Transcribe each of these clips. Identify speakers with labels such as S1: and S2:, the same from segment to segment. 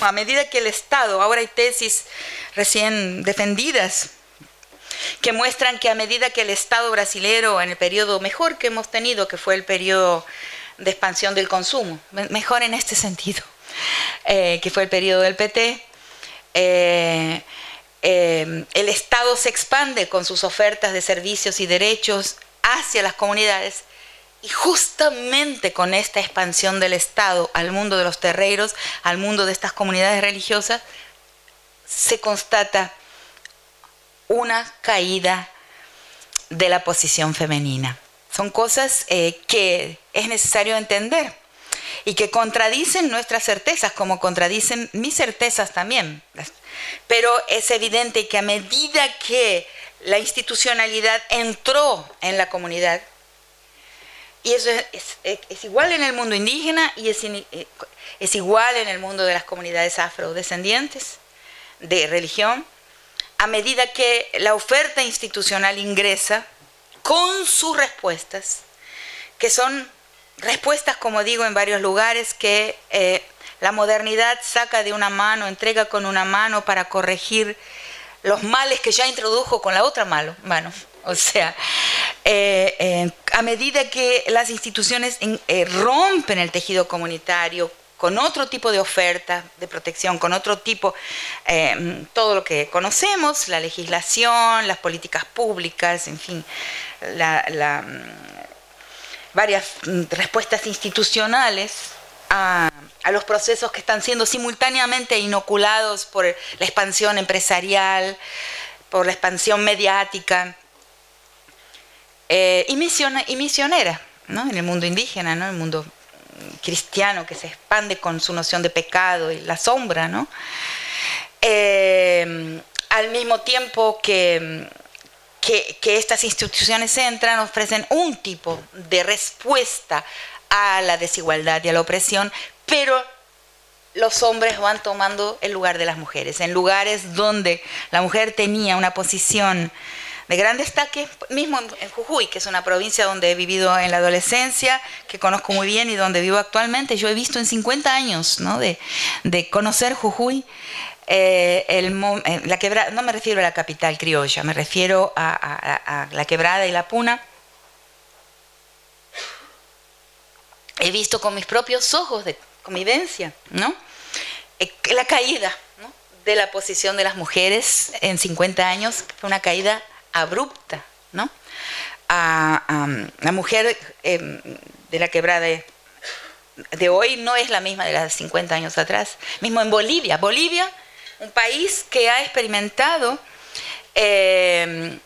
S1: a medida que el Estado, ahora hay tesis recién defendidas que muestran que a medida que el Estado brasilero en el periodo mejor que hemos tenido, que fue el periodo de expansión del consumo, mejor en este sentido, eh, que fue el periodo del PT, eh, eh, el Estado se expande con sus ofertas de servicios y derechos hacia las comunidades y justamente con esta expansión del Estado al mundo de los terreiros, al mundo de estas comunidades religiosas, se constata una caída de la posición femenina. Son cosas eh, que es necesario entender y que contradicen nuestras certezas, como contradicen mis certezas también. Pero es evidente que a medida que la institucionalidad entró en la comunidad, y eso es, igual en el mundo indígena y es, eh, es igual en el mundo de las comunidades afrodescendientes de religión, a medida que la oferta institucional ingresa con sus respuestas, que son respuestas, como digo, en varios lugares, que eh, la modernidad saca de una mano, entrega con una mano para corregir los males que ya introdujo con la otra mano. O sea, eh, eh, a medida que las instituciones rompen el tejido comunitario, con otro tipo de oferta de protección, con otro tipo, eh, todo lo que conocemos, la legislación, las políticas públicas, en fin, mm, varias mm, respuestas institucionales a, los procesos que están siendo simultáneamente inoculados por la expansión empresarial, por la expansión mediática eh, y, misionera, en el mundo indígena, ¿no? el mundo cristiano que se expande con su noción de pecado y la sombra, ¿no? Eh, al mismo tiempo que, que, estas instituciones entran, ofrecen un tipo de respuesta a la desigualdad y a la opresión, pero los hombres van tomando el lugar de las mujeres, en lugares donde la mujer tenía una posición de gran destaque, mismo en Jujuy, que es una provincia donde he vivido en la adolescencia, que conozco muy bien y donde vivo actualmente. Yo he visto en 50 años ¿no? de, conocer Jujuy. Eh, eh, la quebrada, no me refiero a la capital criolla, me refiero a, la quebrada y la puna. He visto con mis propios ojos de convivencia, ¿no? Eh, la caída de la posición de las mujeres en 50 años, fue una caída abrupta, ¿no? A, la mujer em, de la quebrada de, hoy no es la misma de las 50 años atrás. Mismo en Bolivia. Bolivia, un país que ha experimentado em,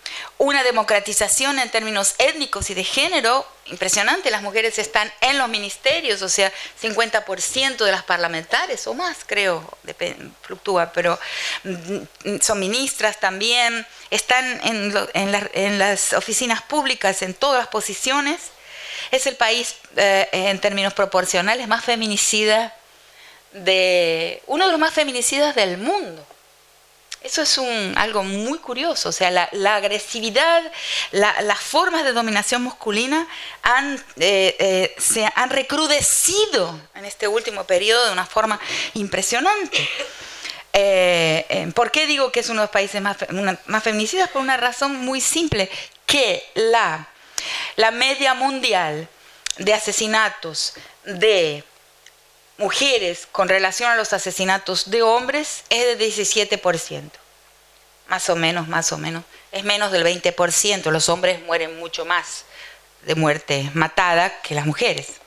S1: una democratización en términos étnicos y de género impresionante. Las mujeres están en los ministerios, o sea, 50% de las parlamentarias o más, creo, fluctúa, pero mm, son ministras también, están en, las oficinas públicas, en todas las posiciones. Es el país, eh, en términos proporcionales, más feminicida de uno de los más feminicidas del mundo. Eso es algo muy curioso, o sea, la, agresividad, las formas de dominación masculina han, eh, eh, se han recrudecido en este último periodo de una forma impresionante. Eh, ¿Por qué digo que es uno de los países más, más feminicidas? Por una razón muy simple, que la, la media mundial de asesinatos de mujeres con relación a los asesinatos de hombres es de 17%. Más o menos, más o menos. Es menos del 20%. Los hombres mueren mucho más de muerte matada que las mujeres.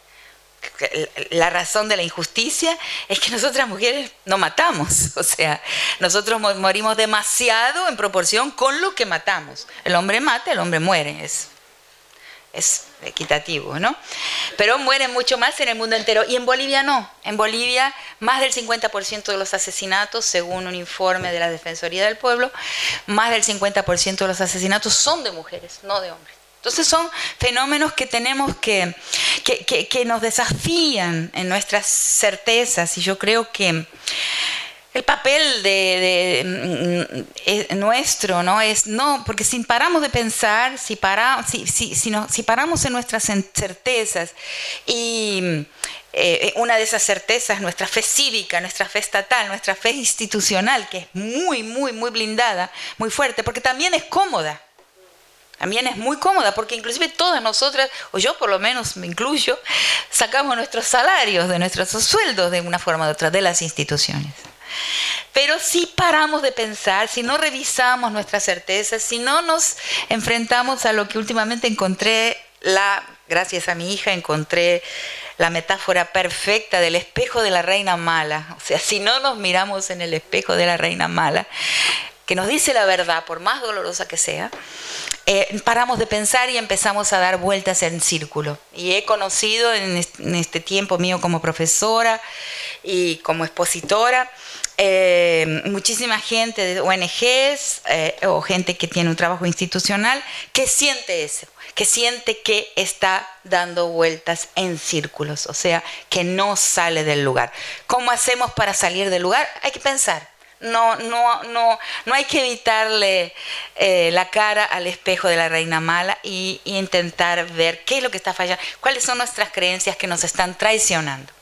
S1: La razón de la injusticia es que nosotras mujeres no matamos. O sea, nosotros morimos demasiado en proporción con lo que matamos. El hombre mata, el hombre muere. Es es equitativo, ¿no? Pero mueren mucho más en el mundo entero. Y en Bolivia no. En Bolivia más del 50% de los asesinatos, según un informe de la Defensoría del Pueblo, más del 50% de los asesinatos son de mujeres, no de hombres. Entonces son fenómenos que tenemos que, que, que nos desafían en nuestras certezas y yo creo que el papel de, mm, nuestro, ¿no? Es no, porque si paramos de pensar, si, para, si, si, si, si paramos en nuestras certezas y eh, una de esas certezas, nuestra fe cívica, nuestra fe estatal, nuestra fe institucional, que es muy, muy, muy blindada, muy fuerte, porque también es cómoda. También es muy cómoda porque inclusive todas nosotras, o yo por lo menos me incluyo, sacamos nuestros salarios de nuestros sueldos de una forma u otra de las instituciones. Pero si paramos de pensar, si no revisamos nuestras certezas, si no nos enfrentamos a lo que últimamente encontré, la, gracias a mi hija, encontré la metáfora perfecta del espejo de la reina mala. O sea, si no nos miramos en el espejo de la reina mala, que nos dice la verdad, por más dolorosa que sea, eh, paramos de pensar y empezamos a dar vueltas en círculo. Y he conocido en este tiempo mío como profesora y como expositora, eh, muchísima gente de ONGs eh, o gente que tiene un trabajo institucional que siente eso, que siente que está dando vueltas en círculos, o sea, que no sale del lugar. ¿Cómo hacemos para salir del lugar? Hay que pensar. No, no, no, no hay que evitarle eh, la cara al espejo de la reina mala y, y intentar ver qué es lo que está fallando, cuáles son nuestras creencias que nos están traicionando.